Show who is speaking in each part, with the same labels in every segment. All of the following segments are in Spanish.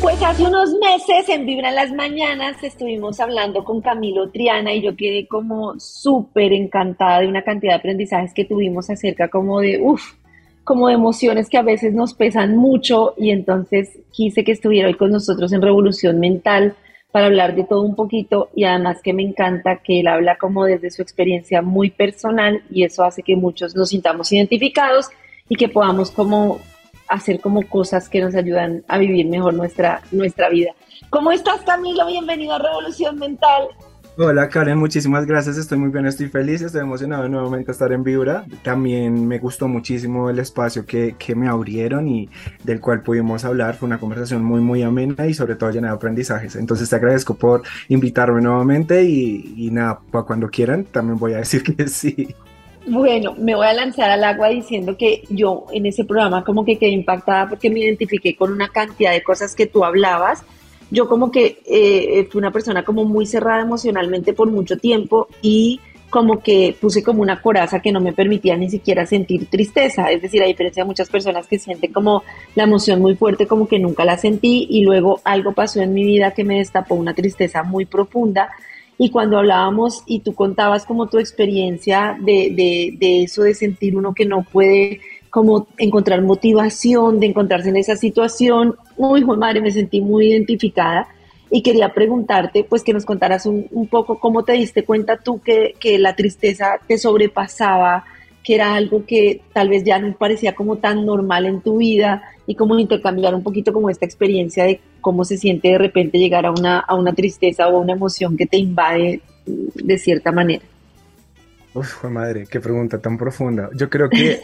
Speaker 1: Pues hace unos meses en Vibra las Mañanas estuvimos hablando con Camilo Triana y yo quedé como súper encantada de una cantidad de aprendizajes que tuvimos acerca como de, uff, como de emociones que a veces nos pesan mucho y entonces quise que estuviera hoy con nosotros en Revolución Mental para hablar de todo un poquito y además que me encanta que él habla como desde su experiencia muy personal y eso hace que muchos nos sintamos identificados y que podamos como hacer como cosas que nos ayudan a vivir mejor nuestra, nuestra vida. ¿Cómo estás, Camilo? Bienvenido a Revolución Mental.
Speaker 2: Hola Karen, muchísimas gracias, estoy muy bien, estoy feliz, estoy emocionado nuevamente estar en Vibra. También me gustó muchísimo el espacio que, que, me abrieron y del cual pudimos hablar, fue una conversación muy muy amena y sobre todo llena de aprendizajes. Entonces te agradezco por invitarme nuevamente y nada, para cuando quieran también voy a decir que sí.
Speaker 1: Bueno, me voy a lanzar al agua diciendo que yo en ese programa como que quedé impactada porque me identifiqué con una cantidad de cosas que tú hablabas. Yo como que eh, fui una persona como muy cerrada emocionalmente por mucho tiempo y como que puse como una coraza que no me permitía ni siquiera sentir tristeza. Es decir, a diferencia de muchas personas que sienten como la emoción muy fuerte, como que nunca la sentí y luego algo pasó en mi vida que me destapó una tristeza muy profunda y cuando hablábamos y tú contabas como tu experiencia de, de, de eso, de sentir uno que no puede como encontrar motivación, de encontrarse en esa situación, uy, hijo madre, me sentí muy identificada y quería preguntarte, pues que nos contaras un, un poco cómo te diste cuenta tú que, que, la tristeza te sobrepasaba, que era algo que tal vez ya no parecía como tan normal en tu vida y cómo intercambiar un poquito como esta experiencia de cómo se siente de repente llegar a una, a una tristeza o a una emoción que te invade de cierta manera.
Speaker 2: Uf, madre, qué pregunta tan profunda. Yo creo que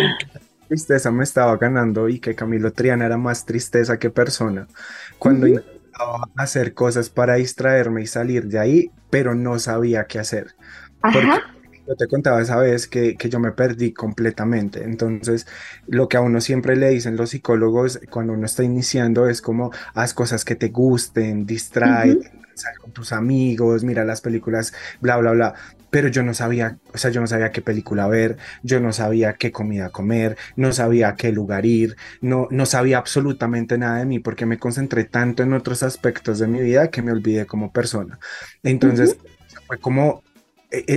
Speaker 2: tristeza me estaba ganando y que Camilo Triana era más tristeza que persona. Cuando uh -huh. intentaba hacer cosas para distraerme y salir de ahí, pero no sabía qué hacer. Ajá. Porque yo te contaba esa vez que, que, yo me perdí completamente. Entonces, lo que a uno siempre le dicen los psicólogos cuando uno está iniciando es como haz cosas que te gusten, distrae, uh -huh. sal con tus amigos, mira las películas, bla, bla, bla. Pero yo no sabía, o sea, yo no sabía qué película ver, yo no sabía qué comida comer, no sabía a qué lugar ir, no, no sabía absolutamente nada de mí porque me concentré tanto en otros aspectos de mi vida que me olvidé como persona. Entonces, uh -huh. fue como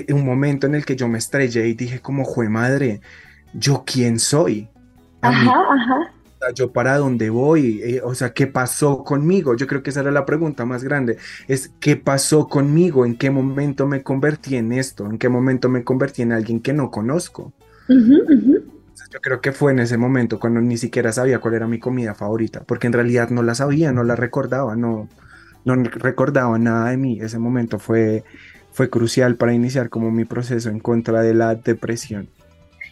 Speaker 2: un momento en el que yo me estrellé y dije como, jue madre, ¿yo quién soy?
Speaker 1: Ajá, mí, ajá.
Speaker 2: Yo para dónde voy, eh, o sea, ¿qué pasó conmigo? Yo creo que esa era la pregunta más grande, es ¿qué pasó conmigo? ¿En qué momento me convertí en esto? ¿En qué momento me convertí en alguien que no conozco? Uh -huh, uh -huh. Yo creo que fue en ese momento cuando ni siquiera sabía cuál era mi comida favorita, porque en realidad no la sabía, no la recordaba, no, no recordaba nada de mí. Ese momento fue, fue crucial para iniciar como mi proceso en contra de la depresión.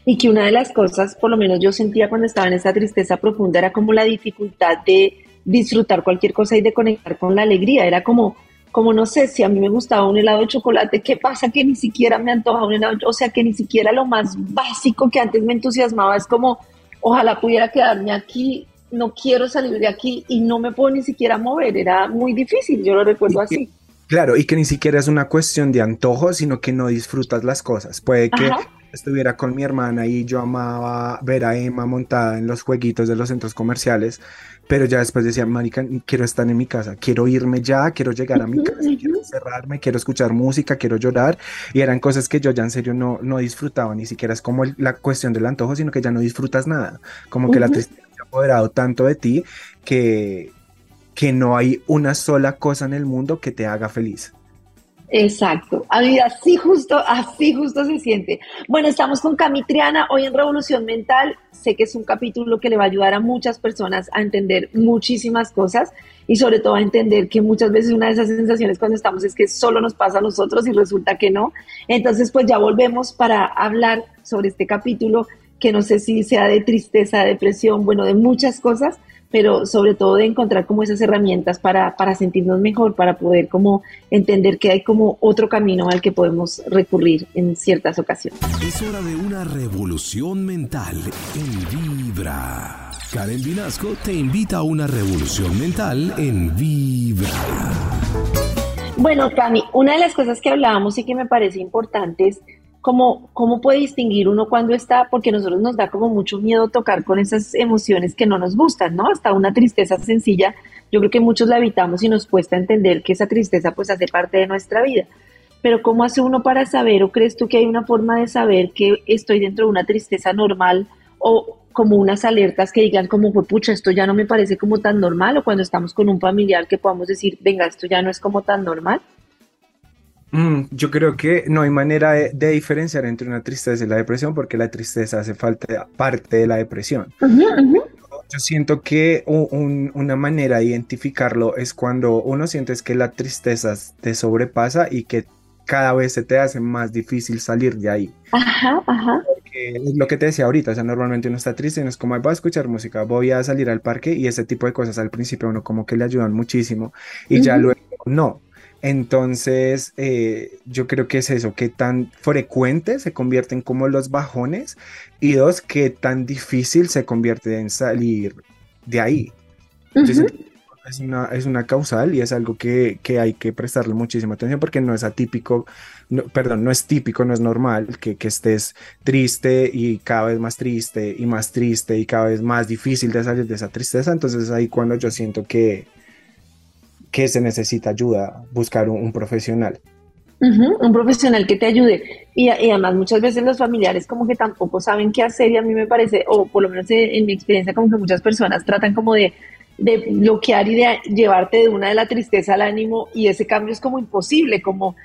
Speaker 1: Y que una de las cosas, por lo menos yo sentía cuando estaba en esa tristeza profunda, era como la dificultad de disfrutar cualquier cosa y de conectar con la alegría. Era como, como no sé, si a mí me gustaba un helado de chocolate, ¿qué pasa que ni siquiera me antoja un helado? O sea, que ni siquiera lo más básico que antes me entusiasmaba es como, ojalá pudiera quedarme aquí, no quiero salir de aquí y no me puedo ni siquiera mover. Era muy difícil, yo lo recuerdo así.
Speaker 2: Claro, y que ni siquiera es una cuestión de antojo, sino que no disfrutas las cosas. Puede que Ajá. estuviera con mi hermana y yo amaba ver a Emma montada en los jueguitos de los centros comerciales, pero ya después decía, marica, quiero estar en mi casa, quiero irme ya, quiero llegar a mi casa, quiero encerrarme, quiero escuchar música, quiero llorar, y eran cosas que yo ya en serio no, no disfrutaba, ni siquiera es como el, la cuestión del antojo, sino que ya no disfrutas nada, como que uh -huh. la tristeza ha apoderado tanto de ti que que no hay una sola cosa en el mundo que te haga feliz.
Speaker 1: Exacto, así justo, así justo se siente. Bueno, estamos con Cami Triana hoy en Revolución Mental. Sé que es un capítulo que le va a ayudar a muchas personas a entender muchísimas cosas y sobre todo a entender que muchas veces una de esas sensaciones cuando estamos es que solo nos pasa a nosotros y resulta que no. Entonces, pues ya volvemos para hablar sobre este capítulo que no sé si sea de tristeza, depresión, bueno, de muchas cosas, pero sobre todo de encontrar como esas herramientas para, para sentirnos mejor, para poder como entender que hay como otro camino al que podemos recurrir en ciertas ocasiones.
Speaker 3: Es hora de una revolución mental en Vibra. Karen Vinasco te invita a una revolución mental en Vibra.
Speaker 1: Bueno, Cami, una de las cosas que hablábamos y que me parece importante es cómo, cómo puede distinguir uno cuando está, porque a nosotros nos da como mucho miedo tocar con esas emociones que no nos gustan, ¿no? Hasta una tristeza sencilla, yo creo que muchos la evitamos y nos cuesta entender que esa tristeza pues hace parte de nuestra vida. Pero ¿cómo hace uno para saber o crees tú que hay una forma de saber que estoy dentro de una tristeza normal o como unas alertas que digan como, fue pucha, esto ya no me parece como tan normal o cuando estamos con un familiar que podamos decir, venga, esto ya no es como tan normal?
Speaker 2: Mm, yo creo que no hay manera de, diferenciar entre una tristeza y la depresión porque la tristeza hace falta parte de la depresión. Yo siento que una manera de identificarlo es cuando uno siente que la tristeza te sobrepasa y que cada vez se te hace más difícil salir de ahí.
Speaker 1: Ajá, ajá.
Speaker 2: Porque es lo que te decía ahorita, o sea, normalmente uno está triste y no es como, voy a escuchar música, voy a salir al parque y ese tipo de cosas al principio uno como que le ayudan muchísimo y ya luego no. Entonces, eh, yo creo que es eso, que tan frecuente se convierten como los bajones y dos, que tan difícil se convierte en salir de ahí. es, una, es una causal y es algo que, hay que prestarle muchísima atención porque no es atípico, perdón, no es típico, no es normal que, que estés triste y cada vez más triste y más triste y cada vez más difícil de salir de esa tristeza. Entonces ahí cuando yo siento que que se necesita ayuda, buscar un, profesional.
Speaker 1: un profesional que te ayude. Y, además muchas veces los familiares como que tampoco saben qué hacer y a mí me parece, o por lo menos en, mi experiencia, como que muchas personas tratan como de, de bloquear y de llevarte de una de la tristeza al ánimo y ese cambio es como imposible, como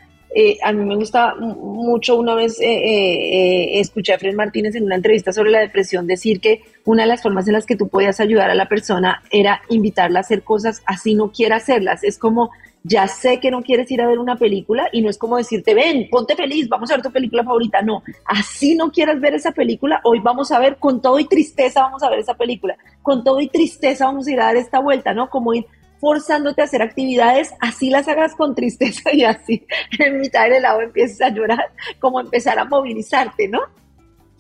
Speaker 1: eh, a mí me gusta mucho una vez eh, eh, escuché a Fred Martínez en una entrevista sobre la depresión decir que una de las formas en las que tú podías ayudar a la persona era invitarla a hacer cosas así no quiera hacerlas. Es como, ya sé que no quieres ir a ver una película y no es como decirte, ven, ponte feliz, vamos a ver tu película favorita. No, así no quieras ver esa película, hoy vamos a ver con todo y tristeza, vamos a ver esa película. Con todo y tristeza vamos a ir a dar esta vuelta, ¿no? Como ir forzándote a hacer actividades, así las hagas con tristeza y así en mitad del helado empieces a llorar, como empezar a movilizarte, ¿no?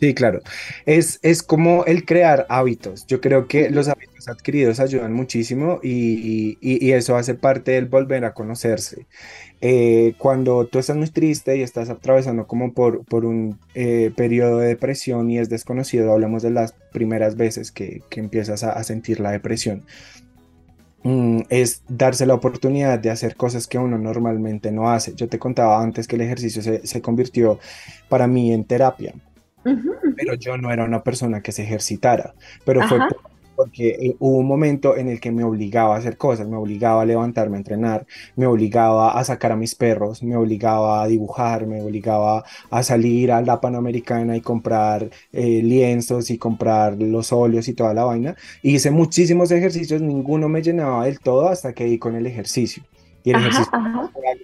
Speaker 2: Sí, claro. Es, es como el crear hábitos. Yo creo que los hábitos adquiridos ayudan muchísimo y, eso hace parte del volver a conocerse. Eh, cuando tú estás muy triste y estás atravesando como por, por un eh, periodo de depresión y es desconocido, hablamos de las primeras veces que, empiezas a sentir la depresión. Mm, es darse la oportunidad de hacer cosas que uno normalmente no hace. Yo te contaba antes que el ejercicio se, convirtió para mí en terapia, pero yo no era una persona que se ejercitara, pero fue porque eh, hubo un momento en el que me obligaba a hacer cosas, me obligaba a levantarme a entrenar, me obligaba a sacar a mis perros, me obligaba a dibujar, me obligaba a salir a la Panamericana y comprar eh, lienzos y comprar los óleos y toda la vaina. hice muchísimos ejercicios, ninguno me llenaba del todo hasta que di con el ejercicio. Y el ejercicio,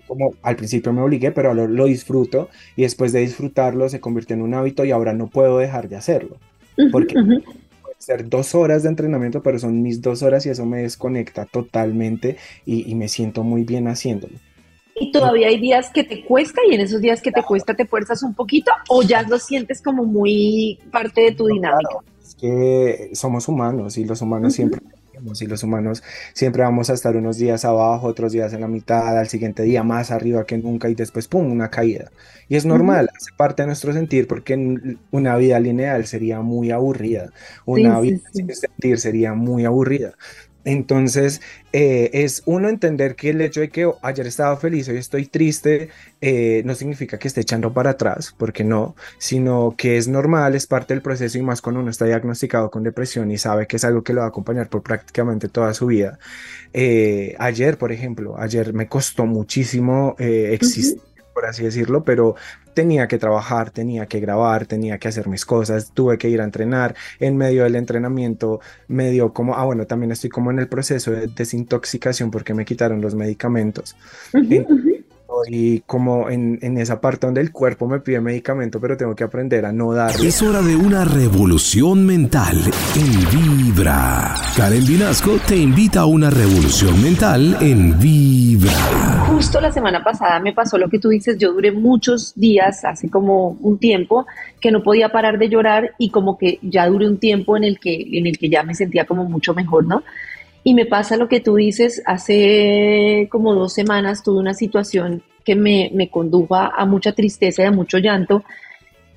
Speaker 2: como al principio me obligué, pero lo, lo, disfruto y después de disfrutarlo se convirtió en un hábito y ahora no puedo dejar de hacerlo. Porque ser dos horas de entrenamiento, pero son mis dos horas y eso me desconecta totalmente y, me siento muy bien haciéndolo.
Speaker 1: ¿Y todavía hay días que te cuesta y en esos días que te cuesta te fuerzas un poquito o ya lo sientes como muy parte de tu dinámica?
Speaker 2: es que somos humanos y los humanos siempre y los humanos siempre vamos a estar unos días abajo, otros días en la mitad, al siguiente día más arriba que nunca y después, ¡pum!, una caída. Y es normal, hace parte de nuestro sentir porque una vida lineal sería muy aburrida, una vida sin sentir sería muy aburrida. Entonces, eh, es uno entender que el hecho de que ayer estaba feliz, hoy estoy triste, eh, no significa que esté echando para atrás, porque no, sino que es normal, es parte del proceso y más cuando uno está diagnosticado con depresión y sabe que es algo que lo va a acompañar por prácticamente toda su vida. Eh, ayer, por ejemplo, ayer me costó muchísimo existir por así decirlo, pero tenía que trabajar, tenía que grabar, tenía que hacer mis cosas, tuve que ir a entrenar. En medio del entrenamiento me dio como, ah, bueno, también estoy como en el proceso de desintoxicación porque me quitaron los medicamentos. Todo estoy como en, en esa parte donde el cuerpo me pide medicamento, pero tengo que aprender a no darle.
Speaker 3: Es hora de una revolución mental en Vibra. Karen Vinasco te invita a una revolución mental en Vibra.
Speaker 1: Justo la semana pasada me pasó lo que tú dices, yo duré muchos días, hace como un tiempo, que no podía parar de llorar y como que ya duré un tiempo en el que, en el que ya me sentía como mucho mejor, ¿no? Y me pasa lo que tú dices, hace como dos semanas tuve una situación que me, me condujo a mucha tristeza y a mucho llanto.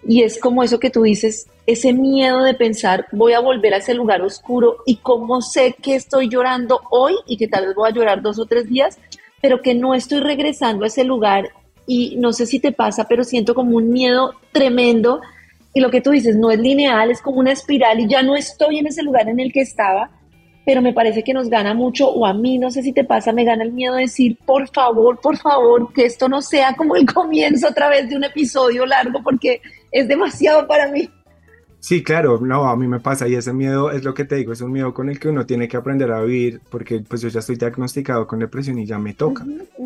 Speaker 1: Y es como eso que tú dices, ese miedo de pensar, voy a volver a ese lugar oscuro y cómo sé que estoy llorando hoy y que tal vez voy a llorar dos o tres días, pero que no estoy regresando a ese lugar y no sé si te pasa, pero siento como un miedo tremendo y lo que tú dices no es lineal, es como una espiral y ya no estoy en ese lugar en el que estaba pero me parece que nos gana mucho, o a mí, no sé si te pasa, me gana el miedo de decir, por favor, por favor, que esto no sea como el comienzo otra vez de un episodio largo, porque es demasiado para mí.
Speaker 2: Sí, claro, no, a mí me pasa y ese miedo es lo que te digo, es un miedo con el que uno tiene que aprender a vivir porque pues yo ya estoy diagnosticado con depresión y ya me toca.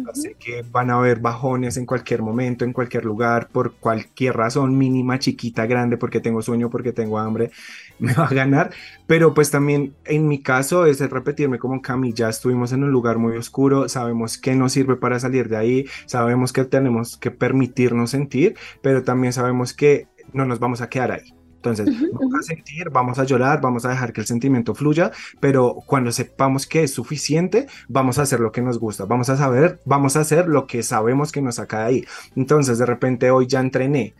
Speaker 2: Así que van a haber bajones en cualquier momento, en cualquier lugar, por cualquier razón mínima, chiquita, grande, porque tengo sueño, porque tengo hambre, me va a ganar. Pero pues también en mi caso es el repetirme como Cami, ya estuvimos en un lugar muy oscuro, sabemos que nos sirve para salir de ahí, sabemos que tenemos que permitirnos sentir, pero también sabemos que no nos vamos a quedar ahí entonces, vamos a sentir, vamos a llorar, vamos a dejar que el sentimiento fluya, pero cuando sepamos que es suficiente, vamos a hacer lo que nos gusta, vamos a saber, vamos a hacer lo que sabemos que nos saca de ahí. Entonces, de repente hoy ya entrené,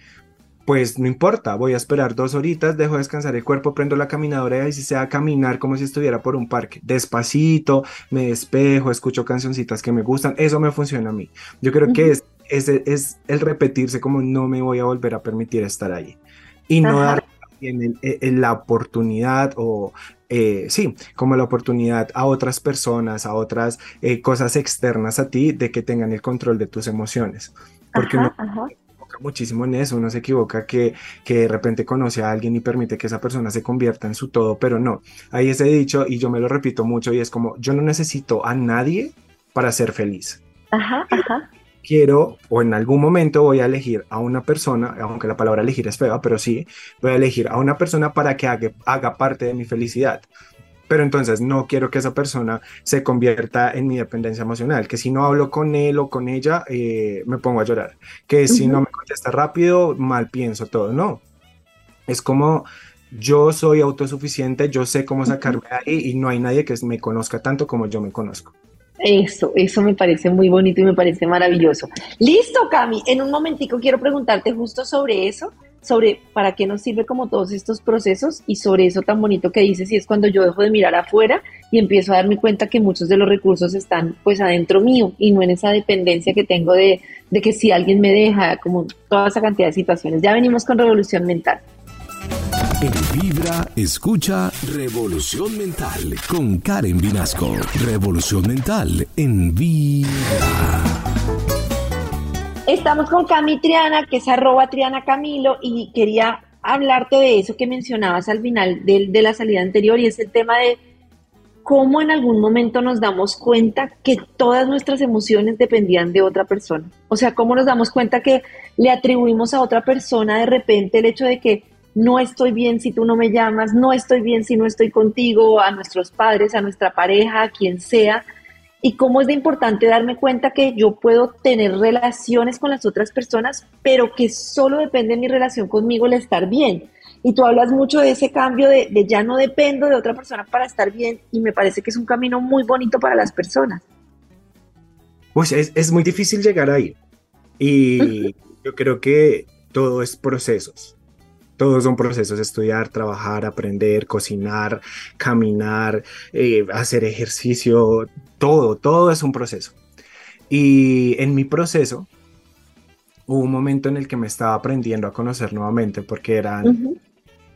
Speaker 2: pues no importa, voy a esperar dos horitas, dejo descansar el cuerpo, prendo la caminadora y si sea caminar como si estuviera por un parque, despacito, me despejo, escucho cancioncitas que me gustan, eso me funciona a mí. Yo creo que es, es, es, el repetirse como no me voy a volver a permitir estar ahí. Y no dar en, en, la oportunidad o eh, sí, como la oportunidad a otras personas, a otras eh, cosas externas a ti de que tengan el control de tus emociones. Porque uno equivoca muchísimo en eso, uno se equivoca que, que de repente conoce a alguien y permite que esa persona se convierta en su todo, pero no. Hay ese dicho y yo me lo repito mucho y es como, yo no necesito a nadie para ser feliz.
Speaker 1: Ajá, ajá
Speaker 2: quiero o en algún momento voy a elegir a una persona, aunque la palabra elegir es fea, pero sí, voy a elegir a una persona para que haga, parte de mi felicidad. Pero entonces no quiero que esa persona se convierta en mi dependencia emocional, que si no hablo con él o con ella, eh, me pongo a llorar, que si no me contesta rápido, mal pienso todo, no. Es como yo soy autosuficiente, yo sé cómo sacarme de ahí y no hay nadie que me conozca tanto como yo me conozco.
Speaker 1: Eso, eso me parece muy bonito y me parece maravilloso. Listo, Cami. En un momentico quiero preguntarte justo sobre eso, sobre para qué nos sirve como todos estos procesos y sobre eso tan bonito que dices y es cuando yo dejo de mirar afuera y empiezo a darme cuenta que muchos de los recursos están pues adentro mío y no en esa dependencia que tengo de, de que si alguien me deja, como toda esa cantidad de situaciones. Ya venimos con revolución mental.
Speaker 3: En Vibra, escucha Revolución Mental con Karen Vinasco. Revolución Mental en Vibra.
Speaker 1: Estamos con Cami Triana, que es arroba Triana Camilo, y quería hablarte de eso que mencionabas al final de, de la salida anterior, y es el tema de cómo en algún momento nos damos cuenta que todas nuestras emociones dependían de otra persona. O sea, cómo nos damos cuenta que le atribuimos a otra persona de repente el hecho de que no estoy bien si tú no me llamas, no estoy bien si no estoy contigo, a nuestros padres, a nuestra pareja, a quien sea. Y cómo es de importante darme cuenta que yo puedo tener relaciones con las otras personas, pero que solo depende de mi relación conmigo el estar bien. Y tú hablas mucho de ese cambio de, ya no dependo de otra persona para estar bien y me parece que es un camino muy bonito para las personas.
Speaker 2: Pues es, es muy difícil llegar ahí. Y yo creo que todo es procesos. Todos son procesos, estudiar, trabajar, aprender, cocinar, caminar, eh, hacer ejercicio, todo, todo es un proceso. Y en mi proceso hubo un momento en el que me estaba aprendiendo a conocer nuevamente porque eran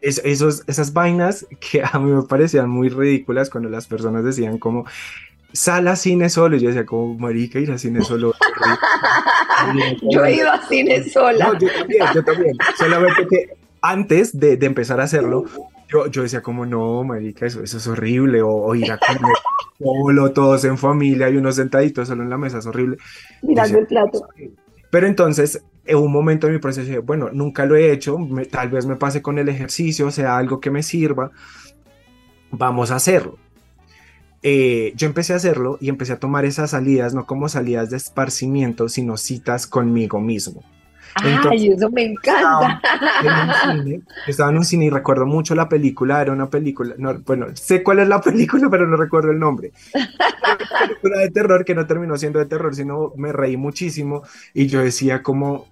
Speaker 2: esos, esas vainas que a mí me parecían muy ridículas cuando las personas decían como sala a cine solo. Y yo decía, como, marica, ir a cine solo.
Speaker 1: yo he ido a cine sola.
Speaker 2: No, yo también, yo también. Solamente que antes de, empezar a hacerlo, yo, yo decía como, no, marica, eso, eso es horrible, o, ir a comer solo, todos en familia y uno sentadito solo en la mesa, es horrible.
Speaker 1: Mirando el plato.
Speaker 2: Pero entonces, en un momento de mi proceso, dije, bueno, nunca lo he hecho, tal vez me pase con el ejercicio, sea algo que me sirva, vamos a hacerlo. Eh, yo empecé a hacerlo y empecé a tomar esas salidas, no como salidas de esparcimiento, sino citas conmigo mismo.
Speaker 1: Ay, eso me encanta.
Speaker 2: Estaba en, un cine, y recuerdo mucho la película, era una película, no, bueno, sé cuál es la película, pero no recuerdo el nombre. una película de terror que no terminó siendo de terror, sino me reí muchísimo y yo decía como,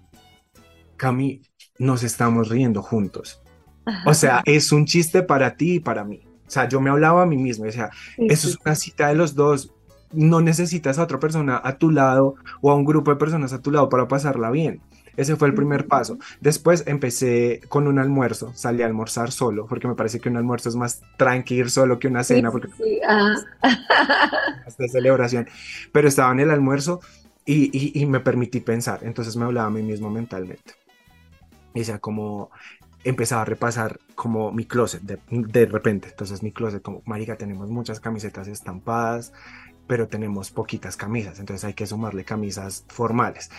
Speaker 2: Cami, nos estamos riendo juntos. O sea, es un chiste para ti y para mí. O sea, yo me hablaba a mí mismo, o sea, eso es una cita de los dos. No necesitas a otra persona a tu lado o a un grupo de personas a tu lado para pasarla bien. Ese fue el primer paso. Después empecé con un almuerzo, salí a almorzar solo, porque me parece que un almuerzo es más tranquilo solo que una cena, porque sí, hasta celebración. Pero estaba en el almuerzo y, y, me permití pensar, entonces me hablaba a mí mismo mentalmente. Y decía como, empezaba a repasar como mi closet de, de, repente. Entonces mi closet, como, marica, tenemos muchas camisetas estampadas, pero tenemos poquitas camisas, entonces hay que sumarle camisas formales.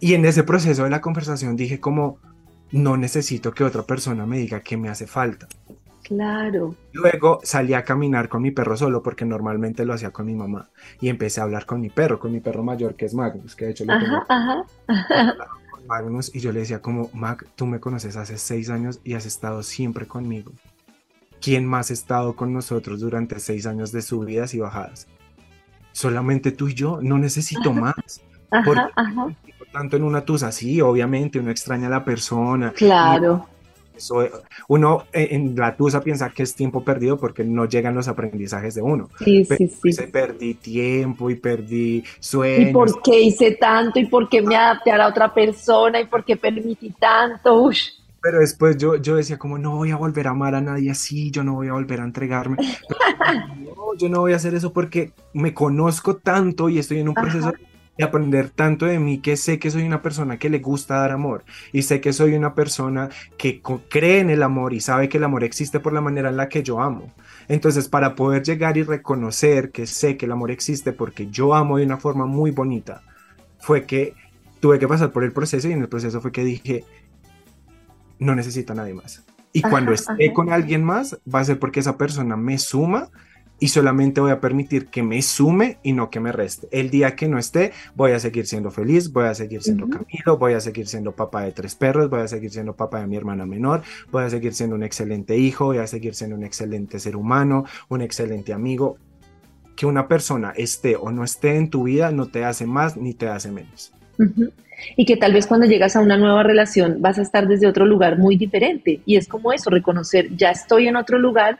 Speaker 2: Y en ese proceso de la conversación dije como, no necesito que otra persona me diga que me hace falta.
Speaker 1: Claro.
Speaker 2: Luego salí a caminar con mi perro solo porque normalmente lo hacía con mi mamá y empecé a hablar con mi perro, con mi perro mayor que es Magnus, que de hecho lo tengo. Ajá, Magnus y yo le decía como, Mag, tú me conoces hace seis años y has estado siempre conmigo. ¿Quién más ha estado con nosotros durante seis años de subidas y bajadas? Solamente tú y yo, no necesito más. Ajá, ajá tanto en una tusa, sí, obviamente uno extraña a la persona.
Speaker 1: Claro.
Speaker 2: Eso, uno en la tusa piensa que es tiempo perdido porque no llegan los aprendizajes de uno.
Speaker 1: Sí, sí, sí.
Speaker 2: Perdí tiempo y perdí sueños.
Speaker 1: ¿Y por qué hice tanto? ¿Y por qué me adapté a la otra persona? ¿Y por qué permití tanto?
Speaker 2: Pero después yo, yo decía como no voy a volver a amar a nadie así, yo no voy a volver a entregarme. no, yo no voy a hacer eso porque me conozco tanto y estoy en un proceso y aprender tanto de mí que sé que soy una persona que le gusta dar amor y sé que soy una persona que cree en el amor y sabe que el amor existe por la manera en la que yo amo. Entonces, para poder llegar y reconocer que sé que el amor existe porque yo amo de una forma muy bonita, fue que tuve que pasar por el proceso y en el proceso fue que dije, no necesito a nadie más. Y cuando esté con alguien más, va a ser porque esa persona me suma y solamente voy a permitir que me sume y no que me reste. El día que no esté, voy a seguir siendo feliz, voy a seguir siendo Camilo, voy a seguir siendo papá de tres perros, voy a seguir siendo papá de mi hermana menor, voy a seguir siendo un excelente hijo, voy a seguir siendo un excelente ser humano, un excelente amigo. Que una persona esté o no esté en tu vida no te hace más ni te hace menos.
Speaker 1: Y que tal vez cuando llegas a una nueva relación vas a estar desde otro lugar muy diferente. Y es como eso, reconocer, ya estoy en otro lugar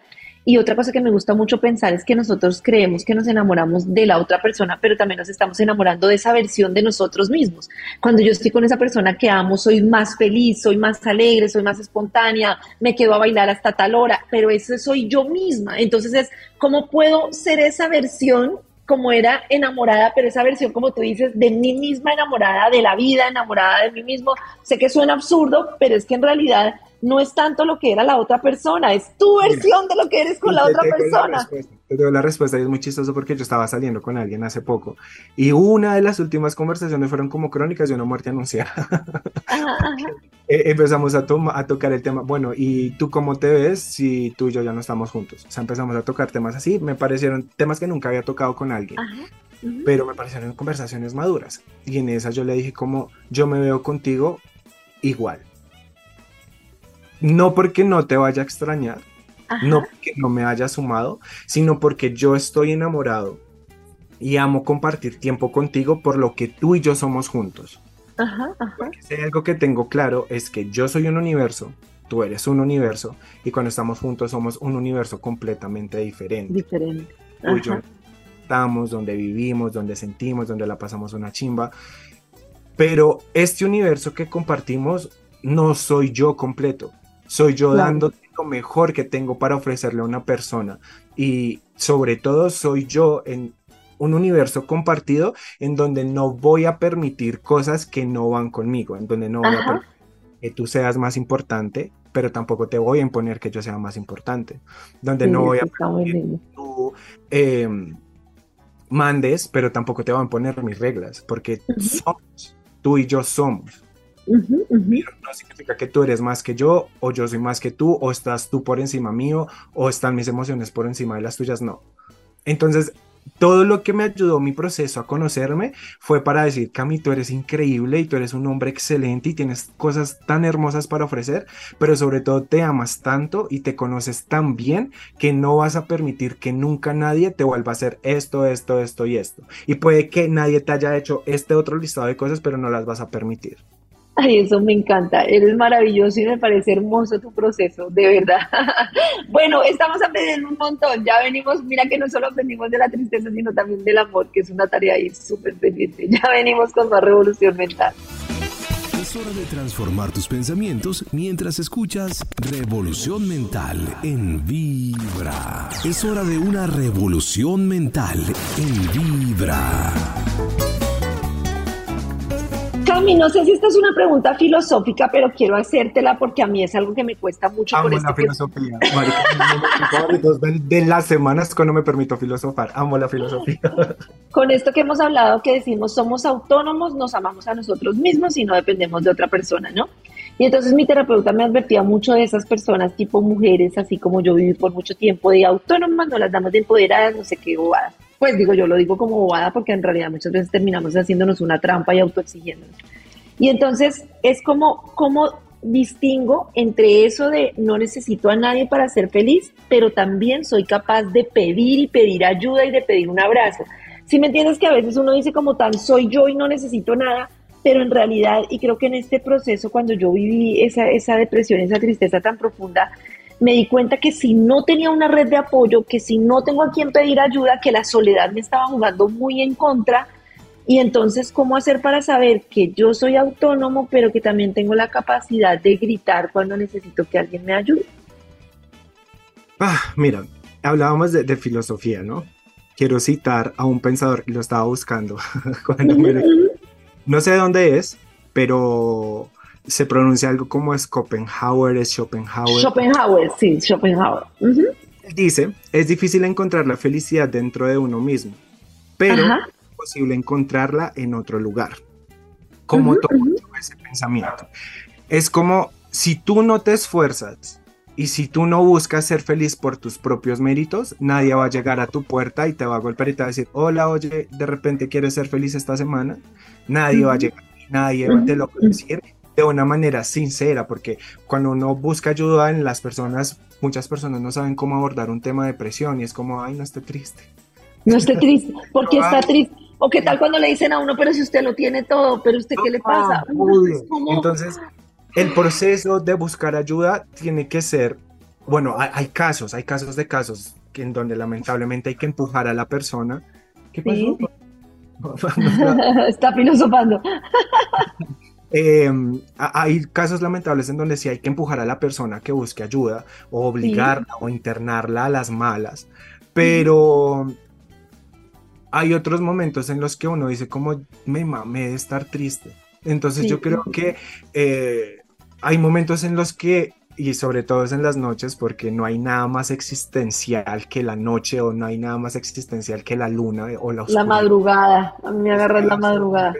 Speaker 1: y otra cosa que me gusta mucho pensar es que nosotros creemos que nos enamoramos de la otra persona, pero también nos estamos enamorando de esa versión de nosotros mismos. Cuando yo estoy con esa persona que amo, soy más feliz, soy más alegre, soy más espontánea, me quedo a bailar hasta tal hora, pero eso soy yo misma. Entonces es, ¿cómo puedo ser esa versión como era enamorada, pero esa versión, como tú dices, de mí misma enamorada, de la vida, enamorada de mí mismo. Sé que suena absurdo, pero es que en realidad no es tanto lo que era la otra persona, es tu versión de lo que eres con la otra persona.
Speaker 2: te doy la respuesta y es muy chistoso porque yo estaba saliendo con alguien hace poco y una de las últimas conversaciones fueron como crónicas de una muerte anunciada. E, empezamos a, a tocar el tema, bueno, ¿y tú cómo te ves si tú y yo ya no estamos juntos? O sea, empezamos a tocar temas así, me parecieron temas que nunca había tocado con alguien. Pero me parecieron conversaciones maduras. Y en esas yo le dije como, yo me veo contigo igual no porque no te vaya a extrañar, no porque no me haya sumado, sino porque yo estoy enamorado y amo compartir tiempo contigo por lo que tú y yo somos juntos. Ajá, ajá. si hay algo que tengo claro es que yo soy un universo, tú eres un universo y cuando estamos juntos somos un universo completamente diferente.
Speaker 1: Diferente.
Speaker 2: Tú y yo estamos, donde vivimos, donde sentimos, donde la pasamos una chimba. Pero este universo que compartimos no soy yo completo. Soy yo dando lo mejor que tengo para ofrecerle a una persona. Y sobre todo soy yo en un universo compartido en donde no voy a permitir cosas que no van conmigo, en donde no voy a permitir que tú seas más importante, pero tampoco te voy a imponer que yo sea más importante, donde no voy a permitir que tú em, mandes, pero tampoco te van a poner mis reglas, porque somos, tú y yo somos. No significa que tú eres más que yo, o yo soy más que tú, o estás tú por encima mío, o están mis emociones por encima de las tuyas, no. Entonces, todo lo que me ayudó mi proceso a conocerme fue para decir, Cami, tú eres increíble y tú eres un hombre excelente y tienes cosas tan hermosas para ofrecer, pero sobre todo te amas tanto y te conoces tan bien que no vas a permitir que nunca nadie te vuelva a hacer esto, esto, esto y esto. Y puede que nadie te haya hecho este otro listado de cosas, pero no las vas a permitir.
Speaker 1: Ay, eso me encanta. Eres maravilloso y me parece hermoso tu proceso, de verdad. bueno, estamos aprendiendo un montón. Ya venimos, mira que no solo aprendimos de la tristeza, sino también del amor, que es una tarea ahí súper pendiente. Ya venimos con más revolución mental.
Speaker 3: Es hora de transformar tus pensamientos mientras escuchas Revolución Mental en Vibra. Es hora de una revolución mental en Vibra.
Speaker 1: Cami, no sé si esta es una pregunta filosófica, pero quiero hacértela porque a mí es algo que me cuesta mucho.
Speaker 2: Amo la filosofía. de, las semanas cuando me permito filosofar. Amo la filosofía.
Speaker 1: Con esto que hemos hablado, que decimos somos autónomos, nos amamos a nosotros mismos y no dependemos de otra persona, ¿no? Y entonces mi terapeuta me advertía mucho de esas personas, tipo mujeres, así como yo viví por mucho tiempo de autónomas, no las damos de empoderadas, no sé qué bobadas pues digo, yo lo digo como bobada porque en realidad muchas veces terminamos haciéndonos una trampa y autoexigiéndonos. Y entonces es como, como distingo entre eso de no necesito a nadie para ser feliz, pero también soy capaz de pedir y pedir ayuda y de pedir un abrazo. Si me entiendes que a veces uno dice como tal, soy yo y no necesito nada, pero en realidad, y creo que en este proceso, cuando yo viví esa, esa depresión, esa tristeza tan profunda, me di cuenta que si no tenía una red de apoyo, que si no tengo a quien pedir ayuda, que la soledad me estaba jugando muy en contra. Y entonces, ¿cómo hacer para saber que yo soy autónomo, pero que también tengo la capacidad de gritar cuando necesito que alguien me ayude?
Speaker 2: Ah, mira, hablábamos de, filosofía, ¿no? Quiero citar a un pensador lo estaba buscando. No sé dónde es, pero se pronuncia algo como Schopenhauer, es Schopenhauer.
Speaker 1: Schopenhauer, sí, Schopenhauer.
Speaker 2: Dice, es difícil encontrar la felicidad dentro de uno mismo, pero es posible encontrarla en otro lugar. Como todo ese pensamiento. Es como si tú no te esfuerzas y si tú no buscas ser feliz por tus propios méritos, nadie va a llegar a tu puerta y te va a golpear y te va a decir, hola, oye, de repente quieres ser feliz esta semana. Nadie va a llegar, nadie te lo va a decir de una manera sincera, porque cuando uno busca ayuda en las personas, muchas personas no saben cómo abordar un tema de depresión y es como, ay, no esté triste.
Speaker 1: No esté triste, porque está triste. O qué tal cuando le dicen a uno, pero si usted lo tiene todo, pero usted qué le pasa.
Speaker 2: Entonces, el proceso de buscar ayuda tiene que ser, bueno, hay, casos, hay casos de casos en donde lamentablemente hay que empujar a la persona. ¿Qué pasó?
Speaker 1: Está filosofando.
Speaker 2: Em, hay casos lamentables en donde sí hay que empujar a la persona que busque ayuda o obligarla o internarla a las malas, pero hay otros momentos en los que uno dice como me mamé de estar triste. Entonces yo creo que eh, hay momentos en los que y sobre todo es en las noches porque no hay nada más existencial que la noche o no hay nada más existencial que la luna o la
Speaker 1: oscuridad. La madrugada, a mí me agarra la madrugada.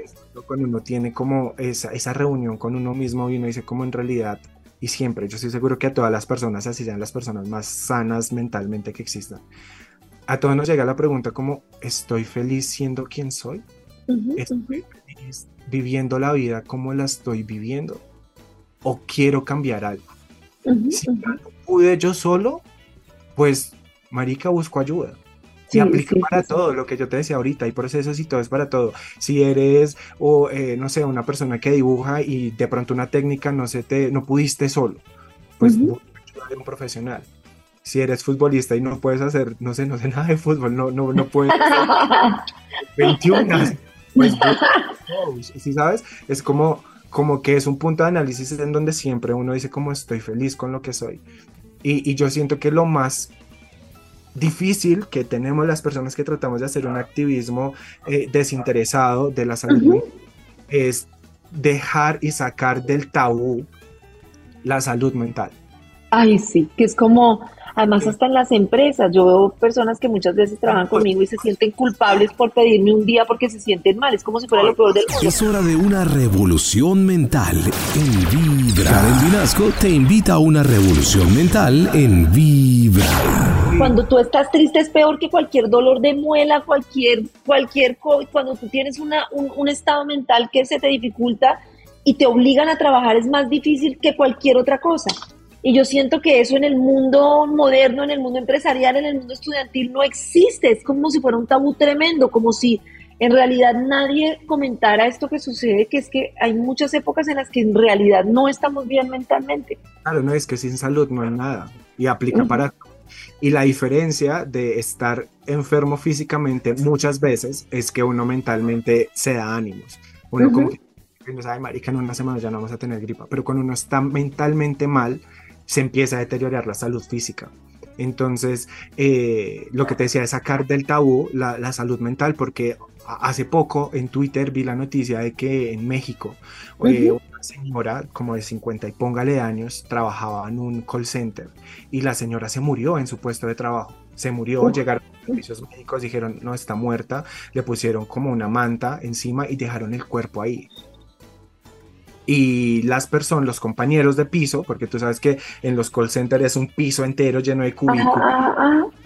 Speaker 2: Cuando uno tiene como esa, esa reunión con uno mismo y uno dice como en realidad, y siempre, yo estoy seguro que a todas las personas, así sean las personas más sanas mentalmente que existan, a todos nos llega la pregunta como, ¿estoy feliz siendo quien soy? ¿Estoy feliz viviendo la vida como la estoy viviendo? ¿O quiero cambiar algo? si no pude yo solo, pues, marica, busco ayuda. y aplica para todo lo que yo te decía ahorita, hay procesos y todo es para todo. Si eres, o eh, no sé, una persona que dibuja y de pronto una técnica no se te, no pudiste solo, pues uh un profesional. Si eres futbolista y no puedes hacer, no sé, no sé nada de fútbol, no, no, no puedes 21, pues, si sabes, es como como que es un punto de análisis en donde siempre uno dice como estoy feliz con lo que soy. Y, yo siento que lo más difícil que tenemos las personas que tratamos de hacer un activismo eh, desinteresado de la salud es dejar y sacar del tabú la salud mental.
Speaker 1: Ay, sí, que es como, además hasta en las empresas, yo veo personas que muchas veces trabajan conmigo y se sienten culpables por pedirme un día porque se sienten mal, es como si fuera lo peor del mundo.
Speaker 3: Es hora de una revolución mental en Vibra. Karen Vinasco te invita a una revolución mental en Vibra.
Speaker 1: Cuando tú estás triste es peor que cualquier dolor de muela, cualquier, cualquier, cuando tú tienes una, un, un estado mental que se te dificulta y te obligan a trabajar es más difícil que cualquier otra cosa. Y yo siento que eso en el mundo moderno, en el mundo empresarial, en el mundo estudiantil no existe. Es como si fuera un tabú tremendo, como si en realidad nadie comentara esto que sucede, que es que hay muchas épocas en las que en realidad no estamos bien mentalmente.
Speaker 2: Claro, no es que sin salud no hay nada y aplica para. Y la diferencia de estar enfermo físicamente muchas veces es que uno mentalmente se da ánimos. Uno como que no sabe, marica, en una semana ya no vamos a tener gripa, pero cuando uno está mentalmente mal, se empieza a deteriorar la salud física. Entonces, eh, lo que te decía es sacar del tabú la, la, salud mental, porque hace poco en Twitter vi la noticia de que en México eh, una señora como de 50 y póngale años trabajaba en un call center y la señora se murió en su puesto de trabajo. Se murió, llegaron servicios médicos, dijeron no está muerta, le pusieron como una manta encima y dejaron el cuerpo ahí y las personas, los compañeros de piso, porque tú sabes que en los call centers es un piso entero lleno de cubículos,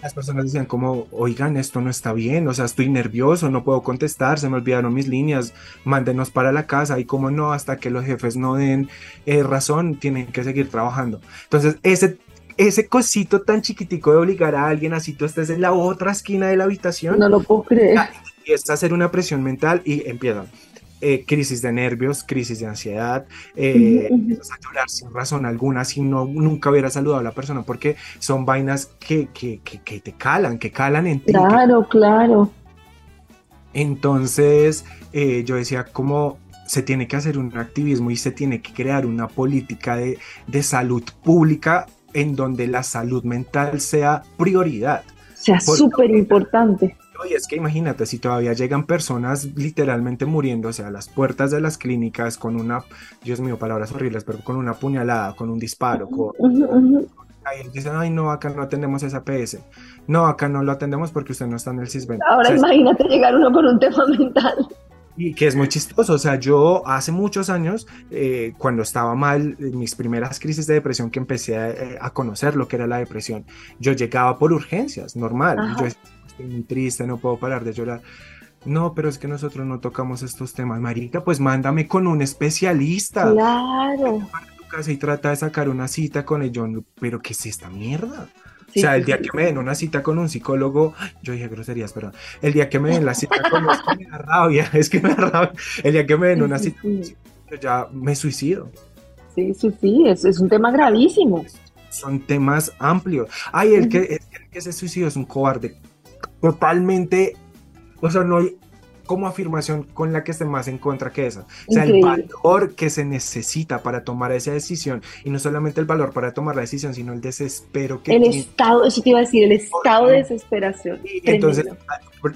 Speaker 2: las personas decían como, oigan, esto no está bien, o sea, estoy nervioso, no puedo contestar, se me olvidaron mis líneas, mándenos para la casa y como no, hasta que los jefes no den eh, razón, tienen que seguir trabajando. Entonces, ese ese cosito tan chiquitico de obligar a alguien así tú estés en la otra esquina de la habitación.
Speaker 1: No lo puedo creer.
Speaker 2: Y es hacer una presión mental y empiezan. Eh, crisis de nervios, crisis de ansiedad, eh, a llorar sin razón alguna, si no, nunca hubiera saludado a la persona, porque son vainas que, que, que, te calan, que calan en ti.
Speaker 1: Claro, claro.
Speaker 2: Entonces, eh, yo decía, como se tiene que hacer un activismo y se tiene que crear una política de, de salud pública en donde la salud mental sea prioridad.
Speaker 1: Sea súper importante.
Speaker 2: Y es que imagínate, si todavía llegan personas literalmente muriéndose a las puertas de las clínicas con una, Dios mío, palabras horribles, pero con una puñalada, con un disparo, con, Ahí dicen, ay, no, acá no atendemos esa PS. No, acá no lo atendemos porque usted no está en el CISBEN.
Speaker 1: Ahora imagínate llegar uno con un tema mental.
Speaker 2: Y que es muy chistoso, o sea, yo hace muchos años, eh, cuando estaba mal, en mis primeras crisis de depresión que empecé a, eh, a, conocer lo que era la depresión, yo llegaba por urgencias, normal. Yo estoy muy triste, no puedo parar de llorar. No, pero es que nosotros no tocamos estos temas, Marica, pues mándame con un especialista.
Speaker 1: Claro.
Speaker 2: tu casa y trata de sacar una cita con el John, pero ¿qué es esta mierda? Sí, o sea, el día que me den una cita con un psicólogo, yo dije groserías, perdón. El día que me den la cita con un me da rabia, es que me da rabia. El día que me den una cita con un psicólogo, ya me suicido.
Speaker 1: Sí, sí, sí, es, es un tema gravísimo.
Speaker 2: Son temas amplios. Ay, el, que, el que se suicidó es un cobarde. Totalmente, o sea, no hay como afirmación con la que esté más en contra que esa. O sea, Increíble. el valor que se necesita para tomar esa decisión, y no solamente el valor para tomar la decisión, sino el desespero que
Speaker 1: El tiene. estado, eso te iba a decir, el estado de desesperación.
Speaker 2: Y entonces,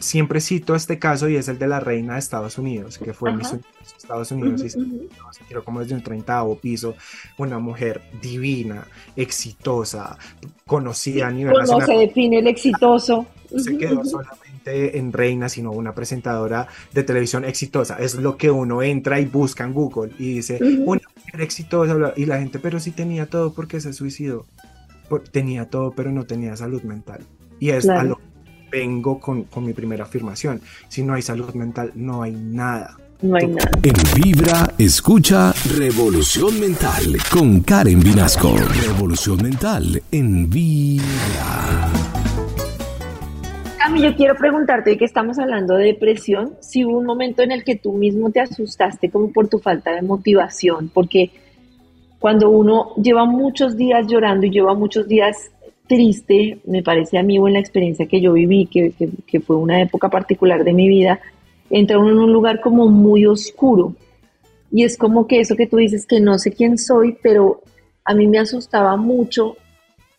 Speaker 2: siempre cito este caso y es el de la reina de Estados Unidos, que fue en Estados Unidos uh -huh, y se, tiró como desde un treintavo piso, una mujer divina, exitosa, conocida a nivel
Speaker 1: ¿Cómo
Speaker 2: nacional.
Speaker 1: se define el exitoso?
Speaker 2: Se quedó solamente en reina, sino una presentadora de televisión exitosa. Es lo que uno entra y busca en Google y dice, uh -huh. una mujer exitosa, y la gente, pero sí tenía todo porque se suicidó. Tenía todo, pero no tenía salud mental. Y es claro. a lo que vengo con, con mi primera afirmación. Si no hay salud mental, no hay nada.
Speaker 1: No hay nada.
Speaker 3: En Vibra, escucha Revolución Mental con Karen Vinasco. Revolución Mental en Vibra.
Speaker 1: Yo quiero preguntarte, que estamos hablando de depresión, si hubo un momento en el que tú mismo te asustaste como por tu falta de motivación, porque cuando uno lleva muchos días llorando y lleva muchos días triste, me parece a mí o en la experiencia que yo viví, que, que, que fue una época particular de mi vida, entra uno en un lugar como muy oscuro. Y es como que eso que tú dices, que no sé quién soy, pero a mí me asustaba mucho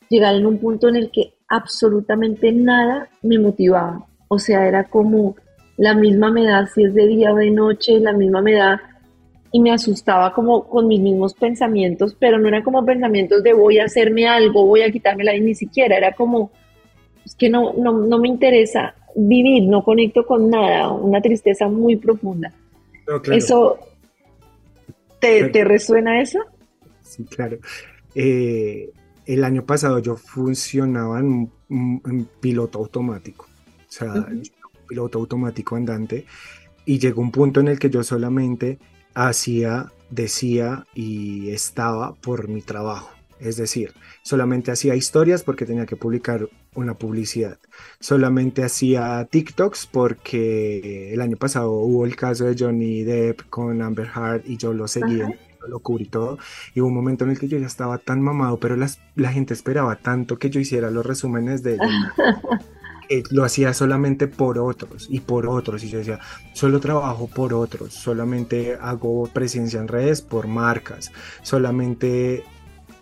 Speaker 1: llegar en un punto en el que absolutamente nada me motivaba. O sea, era como la misma me da si es de día o de noche, la misma me da y me asustaba como con mis mismos pensamientos, pero no eran como pensamientos de voy a hacerme algo, voy a quitarme la vida, ni siquiera, era como, es que no, no, no me interesa vivir, no conecto con nada, una tristeza muy profunda. Eso, ¿te, ¿te, resuena eso?
Speaker 2: Sí, claro. Eh, el año pasado yo funcionaba en, piloto automático, o sea, piloto automático andante, y llegó un punto en el que yo solamente hacía, decía y estaba por mi trabajo. Es decir, solamente hacía historias porque tenía que publicar una publicidad. Solamente hacía TikToks porque el año pasado hubo el caso de Johnny Depp con Amber Heard y yo lo seguía, lo cubrí todo. Y hubo un momento en el que yo ya estaba tan mamado, pero la gente esperaba tanto que yo hiciera los resúmenes de... lo hacía solamente por otros y por otros. Y yo decía, solo trabajo por otros, solamente hago presencia en redes por marcas, solamente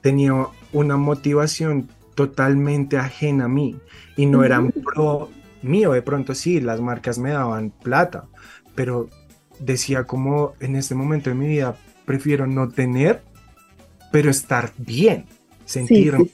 Speaker 2: tenía una motivación totalmente ajena a mí y no eran pro mío. De pronto sí, las marcas me daban plata, pero decía como en este momento de mi vida prefiero no tener, pero estar bien, sentirme.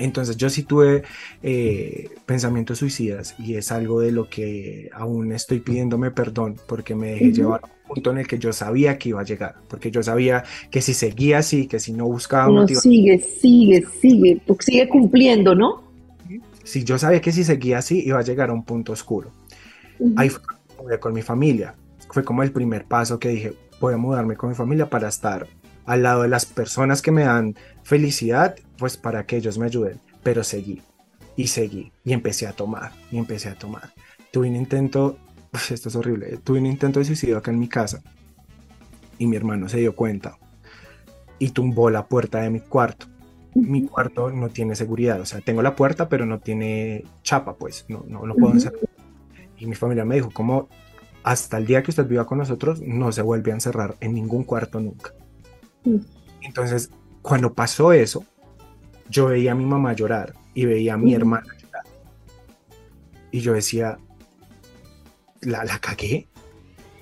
Speaker 2: Entonces yo sí tuve eh, pensamientos suicidas y es algo de lo que aún estoy pidiéndome perdón porque me dejé llevar a un punto en el que yo sabía que iba a llegar, porque yo sabía que si seguía así, que si no buscaba
Speaker 1: no, Sigue, sigue, sigue, sigue cumpliendo, ¿no?
Speaker 2: Sí, yo sabía que si seguía así iba a llegar a un punto oscuro. Ahí fue con mi familia, fue como el primer paso que dije, voy a mudarme con mi familia para estar al lado de las personas que me dan felicidad, pues para que ellos me ayuden. Pero seguí y seguí y empecé a tomar y empecé a tomar. Tuve un intento, esto es horrible, tuve un intento de suicidio acá en mi casa y mi hermano se dio cuenta y tumbó la puerta de mi cuarto. Mi cuarto no tiene seguridad, o sea, tengo la puerta pero no tiene chapa, pues no, no lo puedo hacer. Y mi familia me dijo, como hasta el día que usted viva con nosotros, no se vuelve a encerrar en ningún cuarto nunca. Entonces, cuando pasó eso, yo veía a mi mamá llorar y veía a mi hermana llorar. Y yo decía, la, la cagué.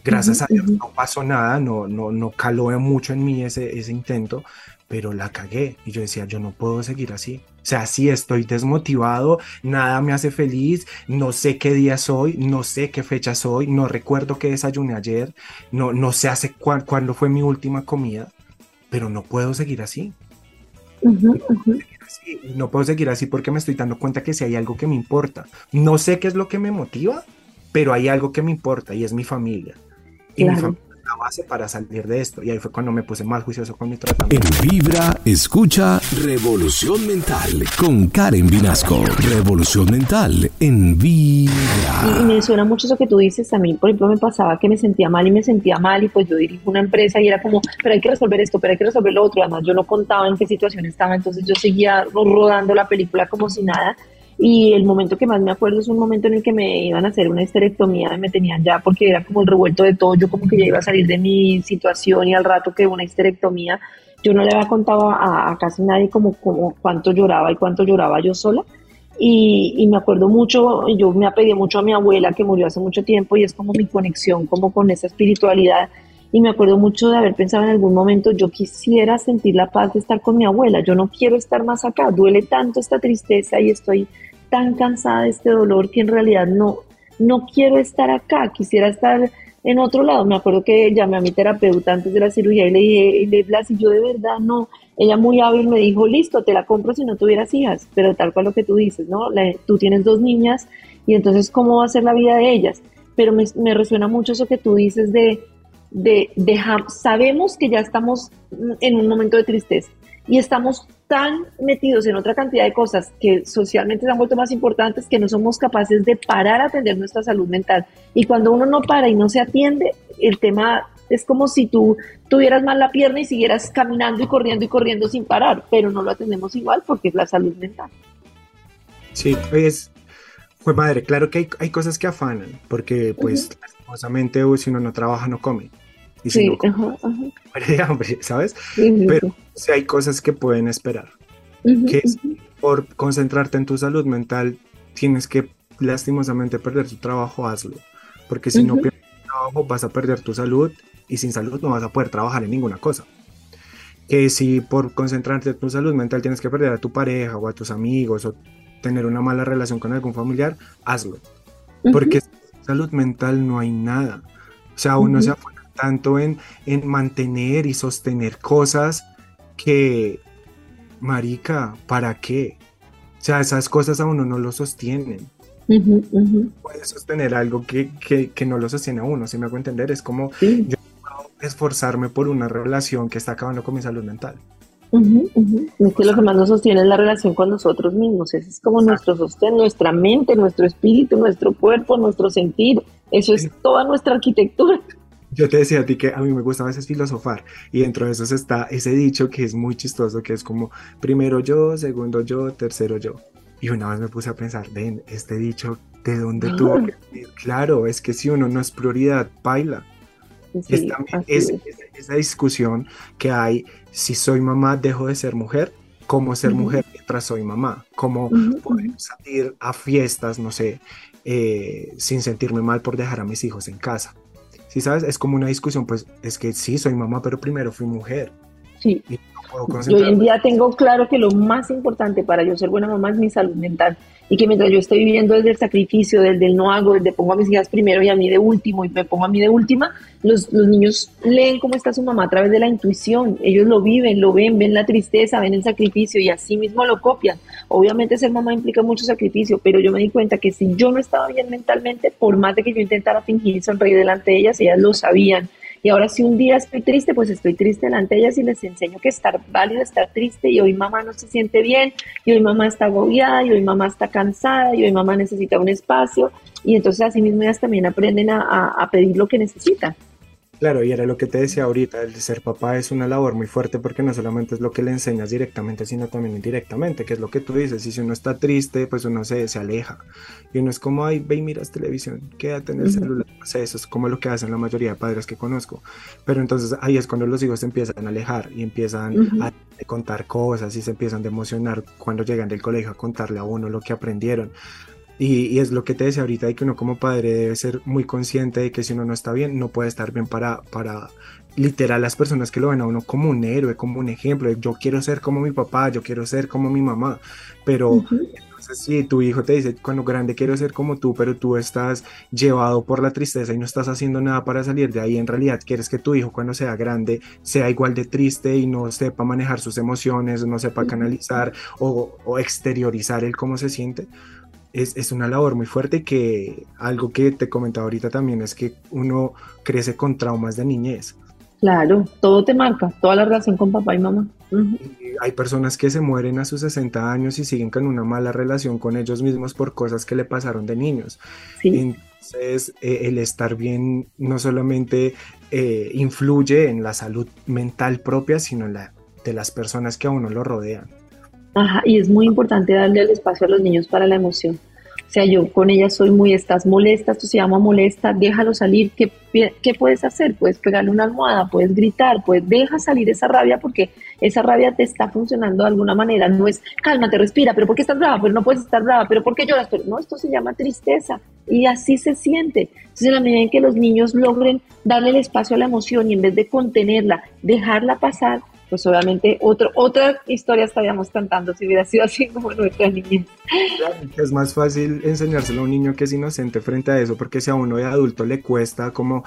Speaker 2: Gracias a Dios no pasó nada, no, no, no caló mucho en mí ese, ese intento, pero la cagué. Y yo decía, yo no puedo seguir así. O sea, sí estoy desmotivado, nada me hace feliz, no sé qué día soy, no sé qué fecha soy, no recuerdo qué desayuné ayer, no, no sé hace cuándo fue mi última comida pero no puedo seguir así. no, puedo seguir así porque me estoy dando cuenta que si hay algo que me importa, no sé qué es lo que me motiva, pero hay algo que me importa y es mi familia. Y mi familia la base para salir de esto. Y ahí fue cuando me puse más juicioso con mi tratamiento.
Speaker 3: En Vibra, escucha Revolución Mental con Karen Vinasco. Revolución Mental en Vibra.
Speaker 1: Y, me suena mucho eso que tú dices. A mí, por ejemplo, me pasaba que me sentía mal y me sentía mal. Y pues yo dirijo una empresa y era como, pero hay que resolver esto, pero hay que resolver lo otro. Además, yo no contaba en qué situación estaba. Entonces yo seguía rodando la película como si nada. Y el momento que más me acuerdo es un momento en el que me iban a hacer una histerectomía me tenían ya, porque era como el revuelto de todo, yo como que ya iba a salir de mi situación y al rato que una histerectomía, yo no le había contado a, casi nadie como, como cuánto lloraba y cuánto lloraba yo sola. Y, y, me acuerdo mucho, yo me apedí mucho a mi abuela que murió hace mucho tiempo y es como mi conexión como con esa espiritualidad. Y me acuerdo mucho de haber pensado en algún momento, yo quisiera sentir la paz de estar con mi abuela, yo no quiero estar más acá, duele tanto esta tristeza y estoy tan cansada de este dolor que en realidad no, no quiero estar acá, quisiera estar en otro lado. Me acuerdo que llamé a mi terapeuta antes de la cirugía y le dije, Blas, y yo de verdad no. Ella muy hábil me dijo, listo, te la compro si no tuvieras hijas, pero tal cual lo que tú dices, ¿no? tú tienes dos niñas y entonces, ¿cómo va a ser la vida de ellas? Pero me, me resuena mucho eso que tú dices de, de dejar, sabemos que ya estamos en un momento de tristeza y estamos tan metidos en otra cantidad de cosas que socialmente se han vuelto más importantes que no somos capaces de parar a atender nuestra salud mental. Y cuando uno no para y no se atiende, el tema es como si tú tuvieras mal la pierna y siguieras caminando y corriendo y corriendo sin parar, pero no lo atendemos igual porque es la salud mental.
Speaker 2: Sí, pues, pues madre, claro que hay, cosas que afanan, porque pues, uh si uno no trabaja, no come. Y si no de hambre, ¿sabes? Pero si hay cosas que pueden esperar. que por concentrarte en tu salud mental tienes que lastimosamente perder tu trabajo, hazlo. Porque si no pierdes trabajo vas a perder tu salud y sin salud no vas a poder trabajar en ninguna cosa. Que si por concentrarte en tu salud mental tienes que perder a tu pareja o a tus amigos o tener una mala relación con algún familiar, hazlo. Porque sin salud mental no hay nada. O sea, uno se afuera tanto en, en mantener y sostener cosas que, marica, ¿para qué? O sea, esas cosas a uno no lo sostienen. Puede sostener algo que, que, no lo sostiene a uno, si me hago entender. Es como yo puedo esforzarme por una relación que está acabando con mi salud mental.
Speaker 1: Es que lo que más nos sostiene es la relación con nosotros mismos. Ese es como nuestro sostén, nuestra mente, nuestro espíritu, nuestro cuerpo, nuestro sentir. Eso es toda nuestra arquitectura.
Speaker 2: Yo te decía a ti que a mí me gusta a veces filosofar y dentro de eso está ese dicho que es muy chistoso, que es como primero yo, segundo yo, tercero yo. Y una vez me puse a pensar, ven, este dicho, ¿de dónde tuvo que Claro, es que si uno no es prioridad, baila. es esa discusión que hay, si soy mamá, dejo de ser mujer, cómo ser mujer mientras soy mamá, cómo poder salir a fiestas, no sé, eh, sin sentirme mal por dejar a mis hijos en casa. Si sabes, es como una discusión, pues es que sí, soy mamá, pero primero fui mujer.
Speaker 1: Sí. Yo hoy en día tengo claro que lo más importante para yo ser buena mamá es mi salud mental. Y que mientras yo estoy viviendo desde el sacrificio, desde el no hago, desde pongo a mis hijas primero y a mí de último y me pongo a mí de última, los, los niños leen cómo está su mamá a través de la intuición, ellos lo viven, lo ven, ven la tristeza, ven el sacrificio y así mismo lo copian. Obviamente ser mamá implica mucho sacrificio, pero yo me di cuenta que si yo no estaba bien mentalmente, por más de que yo intentara fingir sonreír delante de ellas, ellas lo sabían y ahora si un día estoy triste, pues estoy triste delante de ellas y les enseño que estar válido, estar triste y hoy mamá no se siente bien y hoy mamá está agobiada y hoy mamá está cansada y hoy mamá necesita un espacio y entonces así mismo ellas también aprenden a, a pedir lo que necesitan.
Speaker 2: Claro, y era lo que te decía ahorita, el ser papá es una labor muy fuerte porque no solamente es lo que le enseñas directamente, sino también indirectamente, que es lo que tú dices, y si uno está triste, pues uno se, se aleja, y uno es como, ay, ve y miras televisión, quédate en el celular, o sea, eso es como lo que hacen la mayoría de padres que conozco, pero entonces ahí es cuando los hijos se empiezan a alejar y empiezan a contar cosas y se empiezan a emocionar cuando llegan del colegio a contarle a uno lo que aprendieron, y, es lo que te decía ahorita, de que uno como padre debe ser muy consciente de que si uno no está bien, no puede estar bien para, para literal las personas que lo ven a uno como un héroe, como un ejemplo. Yo quiero ser como mi papá, yo quiero ser como mi mamá. Pero entonces si tu hijo te dice, cuando grande quiero ser como tú, pero tú estás llevado por la tristeza y no estás haciendo nada para salir de ahí, en realidad quieres que tu hijo cuando sea grande sea igual de triste y no sepa manejar sus emociones, no sepa canalizar o, o exteriorizar el cómo se siente es, es, una labor muy fuerte que algo que te comentaba ahorita también es que uno crece con traumas de niñez.
Speaker 1: Claro, todo te marca, toda la relación con papá y mamá.
Speaker 2: hay personas que se mueren a sus 60 años y siguen con una mala relación con ellos mismos por cosas que le pasaron de niños. Entonces, eh, el estar bien no solamente eh, influye en la salud mental propia, sino en la de las personas que a uno lo rodean.
Speaker 1: Y es muy importante darle el espacio a los niños para la emoción. O sea, yo con ella soy muy, estás molesta, esto se llama molesta, déjalo salir. ¿Qué, ¿Qué puedes hacer? Puedes pegarle una almohada, puedes gritar, pues deja salir esa rabia porque esa rabia te está funcionando de alguna manera. No es, cálmate, respira, pero ¿por qué estás brava? Pero no puedes estar brava, pero ¿por qué lloras? Pero no, esto se llama tristeza y así se siente. Entonces, en la medida en que los niños logren darle el espacio a la emoción y en vez de contenerla, dejarla pasar, pues obviamente otro, otra historia estaríamos cantando si hubiera sido así como nuestra niñez.
Speaker 2: Es más fácil enseñárselo a un niño que es inocente frente a eso, porque si a uno de adulto le cuesta como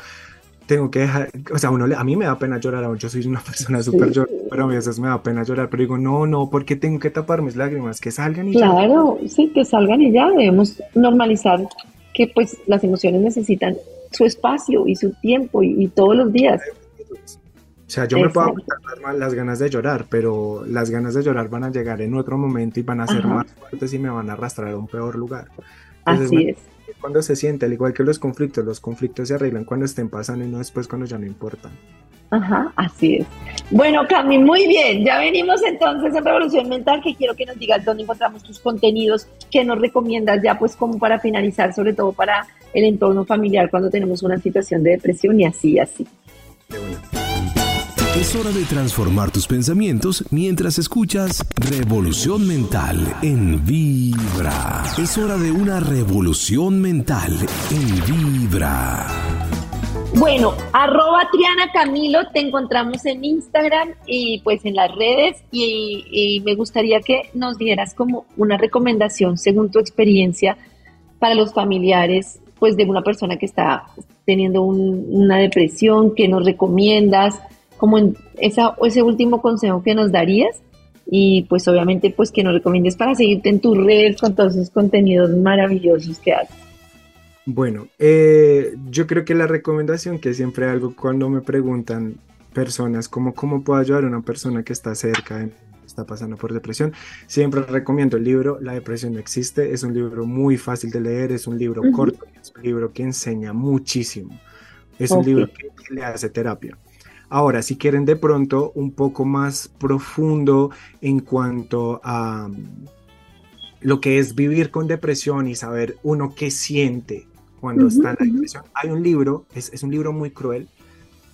Speaker 2: tengo que dejar, o sea, uno a mí me da pena llorar, yo soy una persona súper llorona, pero a veces me da pena llorar, pero digo, no, no, porque tengo que tapar mis lágrimas, que salgan y
Speaker 1: claro, ya. Claro, sí, que salgan y ya, debemos normalizar que pues las emociones necesitan su espacio y su tiempo y todos los días.
Speaker 2: O sea, yo me puedo aguantar las ganas de llorar, pero las ganas de llorar van a llegar en otro momento y van a ser más fuertes y me van a arrastrar a un peor lugar.
Speaker 1: Así es.
Speaker 2: Cuando se siente, al igual que los conflictos, los conflictos se arreglan cuando estén pasando y no después cuando ya no importan.
Speaker 1: Ajá, así es. Bueno, Cami, muy bien. Ya venimos entonces en Revolución Mental, que quiero que nos digas dónde encontramos tus contenidos, qué nos recomiendas ya pues como para finalizar, sobre todo para el entorno familiar cuando tenemos una situación de depresión y así, así.
Speaker 3: Es hora de transformar tus pensamientos mientras escuchas Revolución Mental en Vibra. Es hora de una revolución mental en Vibra.
Speaker 1: Bueno, arroba Triana Camilo, te encontramos en Instagram y pues en las redes y, me gustaría que nos dieras como una recomendación según tu experiencia para los familiares pues de una persona que está teniendo una depresión, que nos recomiendas, como en esa, ese último consejo que nos darías y pues obviamente pues que nos recomiendes para seguirte en tus redes con todos esos contenidos maravillosos que haces.
Speaker 2: Bueno, eh, yo creo que la recomendación que siempre hago cuando me preguntan personas como cómo puedo ayudar a una persona que está cerca, está pasando por depresión, siempre recomiendo el libro La depresión no existe. Es un libro muy fácil de leer, es un libro corto, es un libro que enseña muchísimo. Es un libro que le hace terapia. Ahora, si quieren de pronto un poco más profundo en cuanto a lo que es vivir con depresión y saber uno qué siente, cuando está en la depresión. Hay un libro, es, es, un libro muy cruel,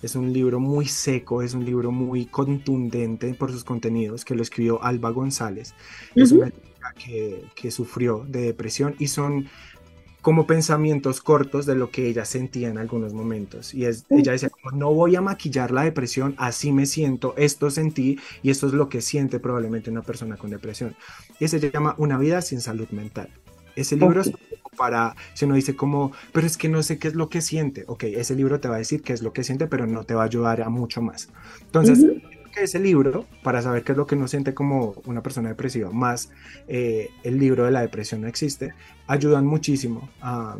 Speaker 2: es un libro muy seco, es un libro muy contundente por sus contenidos, que lo escribió Alba González. Es una chica que, que, sufrió de depresión y son como pensamientos cortos de lo que ella sentía en algunos momentos. Y es, ella decía, no voy a maquillar la depresión, así me siento, esto sentí y esto es lo que siente probablemente una persona con depresión. Y ese se llama Una vida sin salud mental. Ese libro es para, si uno dice como, pero es que no sé qué es lo que siente, ok, ese libro te va a decir qué es lo que siente, pero no te va a ayudar a mucho más. Entonces, ese libro, para saber qué es lo que uno siente como una persona depresiva, más eh, el libro de la depresión no existe, ayudan muchísimo a,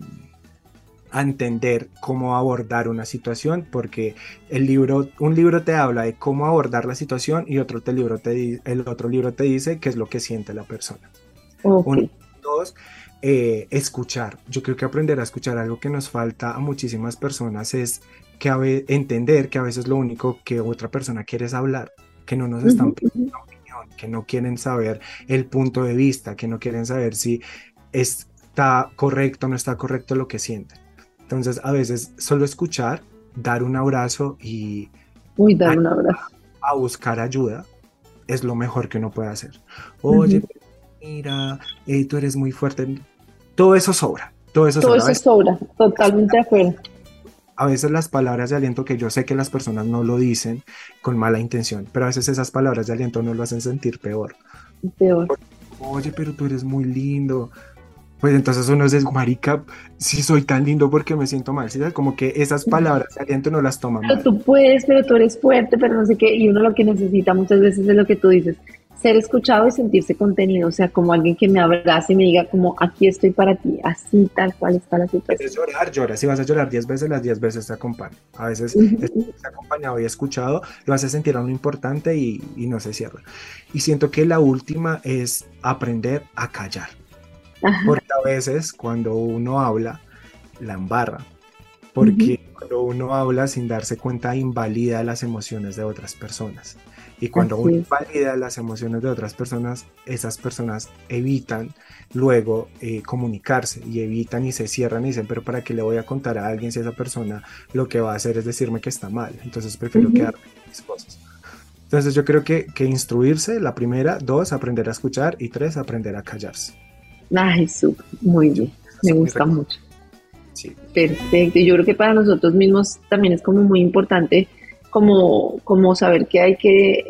Speaker 2: a, entender cómo abordar una situación, porque el libro, un libro te habla de cómo abordar la situación y otro te libro te, el otro libro te dice qué es lo que siente la persona. dos, eh, escuchar. Yo creo que aprender a escuchar algo que nos falta a muchísimas personas es que entender que a veces lo único que otra persona quiere es hablar, que no nos están pidiendo una opinión, que no quieren saber el punto de vista, que no quieren saber si está correcto o no está correcto lo que sienten. Entonces, a veces solo escuchar, dar un abrazo y
Speaker 1: Uy, dar un abrazo.
Speaker 2: a buscar ayuda es lo mejor que uno puede hacer. Oye, mira, eh, tú eres muy fuerte. Todo eso sobra. Todo eso
Speaker 1: sobra. sobra, totalmente de acuerdo.
Speaker 2: A veces las palabras de aliento que yo sé que las personas no lo dicen con mala intención, pero a veces esas palabras de aliento no lo hacen sentir peor.
Speaker 1: Peor.
Speaker 2: Oye, pero tú eres muy lindo. Pues entonces uno dice, marica, si soy tan lindo porque me siento mal, ¿sí? Como que esas palabras de aliento no las toman
Speaker 1: Pero tú puedes, pero tú eres fuerte, pero no sé qué, y uno lo que necesita muchas veces es lo que tú dices, ser escuchado y sentirse contenido, o sea, como alguien que me abrace y me diga como aquí estoy para ti, así tal cual está la situación.
Speaker 2: Quieres llorar, llora, si vas a llorar 10 veces, las 10 veces te acompaña. A veces uh acompañado y escuchado lo hace sentir a uno importante y, no se cierra. Y siento que la última es aprender a callar. Porque a veces cuando uno habla, la embarra. Porque cuando uno habla sin darse cuenta, invalida las emociones de otras personas. Y cuando uno invalida las emociones de otras personas, esas personas evitan luego eh, comunicarse y evitan y se cierran y dicen, pero ¿para qué le voy a contar a alguien si esa persona lo que va a hacer es decirme que está mal? Entonces prefiero quedarme en mis cosas. Entonces yo creo que, que instruirse, la primera, dos, aprender a escuchar y tres, aprender a callarse.
Speaker 1: Ay, súper, muy bien, me gusta mucho. Sí. Perfecto, y yo creo que para nosotros mismos también es como muy importante como, como saber que hay que,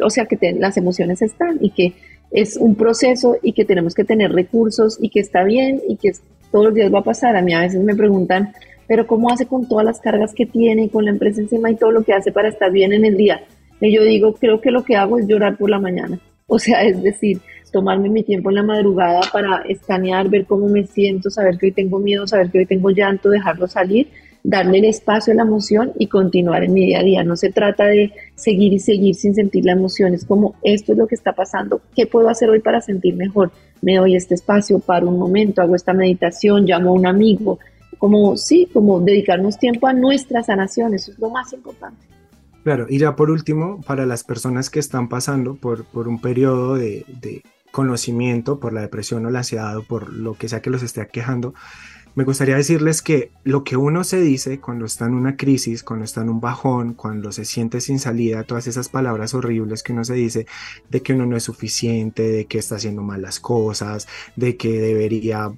Speaker 1: o sea, que las emociones están y que es un proceso y que tenemos que tener recursos y que está bien y que todos los días va a pasar. A mí a veces me preguntan, pero ¿cómo hace con todas las cargas que tiene, con la empresa encima y todo lo que hace para estar bien en el día? Y yo digo, creo que lo que hago es llorar por la mañana. O sea, es decir, tomarme mi tiempo en la madrugada para escanear, ver cómo me siento, saber que hoy tengo miedo, saber que hoy tengo llanto, dejarlo salir darle el espacio a la emoción y continuar en mi día a día. No se trata de seguir y seguir sin sentir la emoción, es como esto es lo que está pasando, ¿qué puedo hacer hoy para sentir mejor? Me doy este espacio, para un momento, hago esta meditación, llamo a un amigo, como sí, como dedicarnos tiempo a nuestra sanación, eso es lo más importante.
Speaker 2: Claro, y ya por último, para las personas que están pasando por, por un periodo de, de conocimiento por la depresión o la ansiedad o por lo que sea que los esté aquejando, me gustaría decirles que lo que uno se dice cuando está en una crisis, cuando está en un bajón, cuando se siente sin salida, todas esas palabras horribles que uno se dice de que uno no es suficiente, de que está haciendo mal las cosas, de que debería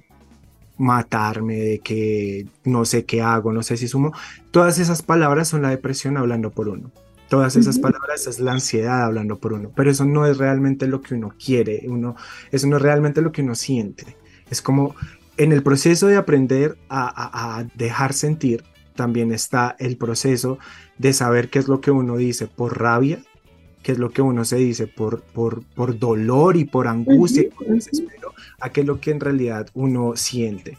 Speaker 2: matarme, de que no sé qué hago, no sé si sumo. Todas esas palabras son la depresión hablando por uno. Todas esas palabras es la ansiedad hablando por uno, pero eso no es realmente lo que uno quiere, uno, eso no es realmente lo que uno siente. Es como en el proceso de aprender a, a dejar sentir, también está el proceso de saber qué es lo que uno dice por rabia, qué es lo que uno se dice por, por, por dolor y por angustia y por desespero, a qué es lo que en realidad uno siente.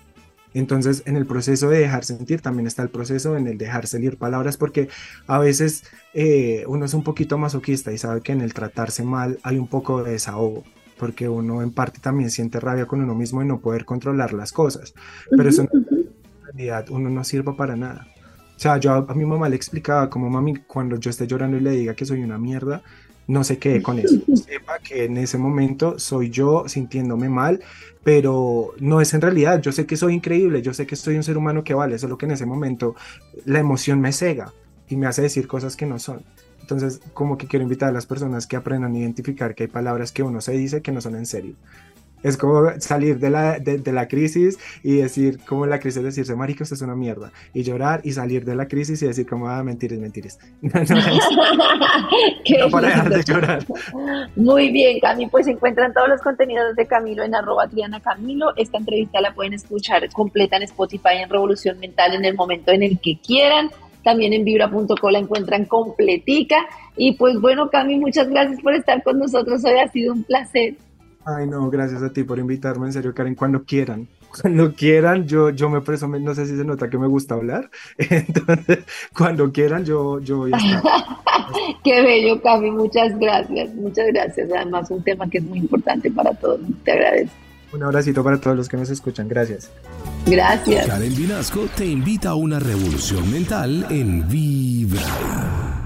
Speaker 2: Entonces, en el proceso de dejar sentir también está el proceso en el dejar salir palabras, porque a veces eh, uno es un poquito masoquista y sabe que en el tratarse mal hay un poco de desahogo, porque uno en parte también siente rabia con uno mismo de no poder controlar las cosas, pero eso en realidad uno no sirve para nada. O sea, yo a, mi mamá le explicaba como mami, cuando yo esté llorando y le diga que soy una mierda, no se quede con eso. Sepa que en ese momento soy yo sintiéndome mal, pero no es en realidad. Yo sé que soy increíble, yo sé que soy un ser humano que vale, solo que en ese momento la emoción me cega y me hace decir cosas que no son. Entonces, como que quiero invitar a las personas que aprendan a identificar que hay palabras que uno se dice que no son en serio. Es como salir de la, de, la crisis y decir, como la crisis, decirse, marica, usted es una mierda. Y llorar y salir de la crisis y decir, como, ah, mentiras, mentiras.
Speaker 1: no, para dejar de llorar. Muy bien, Cami, pues encuentran todos los contenidos de Camilo en arroba Triana Camilo. Esta entrevista la pueden escuchar completa en Spotify en Revolución Mental en el momento en el que quieran. También en vibra.co la encuentran completica. Y pues bueno, Cami, muchas gracias por estar con nosotros hoy. Ha sido un placer.
Speaker 2: Ay, no, gracias a ti por invitarme, en serio, Karen, cuando quieran. Cuando quieran, yo, yo me preso, no sé si se nota que me gusta hablar, entonces, cuando quieran, yo, yo voy a estar.
Speaker 1: Qué bello, Cami, muchas gracias, muchas gracias. Además, un tema que es muy importante para todos, te agradezco.
Speaker 2: Un abracito para todos los que nos escuchan, gracias.
Speaker 1: Gracias.
Speaker 3: Karen Vinasco te invita a una revolución mental en Vibra.